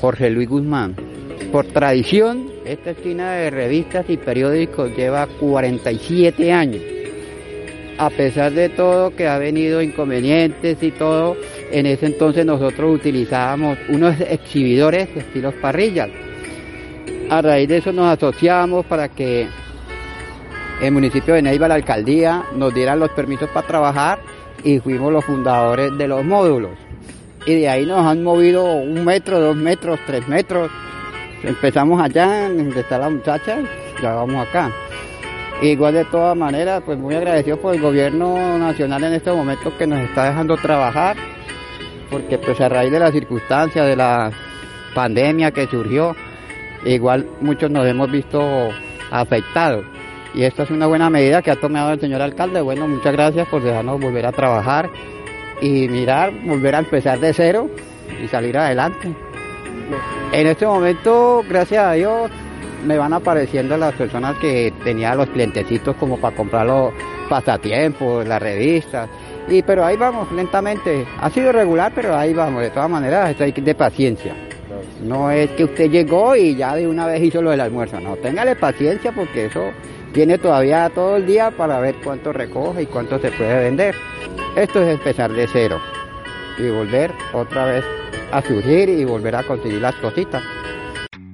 Jorge Luis Guzmán. Por tradición, esta esquina de revistas y periódicos lleva 47 años. A pesar de todo que ha venido inconvenientes y todo, en ese entonces nosotros utilizábamos unos exhibidores estilos parrillas. A raíz de eso nos asociamos para que el municipio de Neiva, la alcaldía, nos dieran los permisos para trabajar y fuimos los fundadores de los módulos. Y de ahí nos han movido un metro, dos metros, tres metros. Empezamos allá, donde está la muchacha, ya vamos acá. Igual de todas maneras, pues muy agradecido por el gobierno nacional en este momento que nos está dejando trabajar, porque pues a raíz de las circunstancias, de la pandemia que surgió, igual muchos nos hemos visto afectados. Y esta es una buena medida que ha tomado el señor alcalde. Bueno, muchas gracias por dejarnos volver a trabajar y mirar, volver a empezar de cero y salir adelante. En este momento, gracias a Dios, me van apareciendo las personas que tenían los clientecitos como para comprar los pasatiempos, las revistas. Y pero ahí vamos, lentamente. Ha sido regular, pero ahí vamos. De todas maneras, esto hay de paciencia. No es que usted llegó y ya de una vez hizo lo del almuerzo. No, téngale paciencia porque eso tiene todavía todo el día para ver cuánto recoge y cuánto se puede vender. Esto es empezar de cero y volver otra vez a surgir y volver a conseguir las cositas.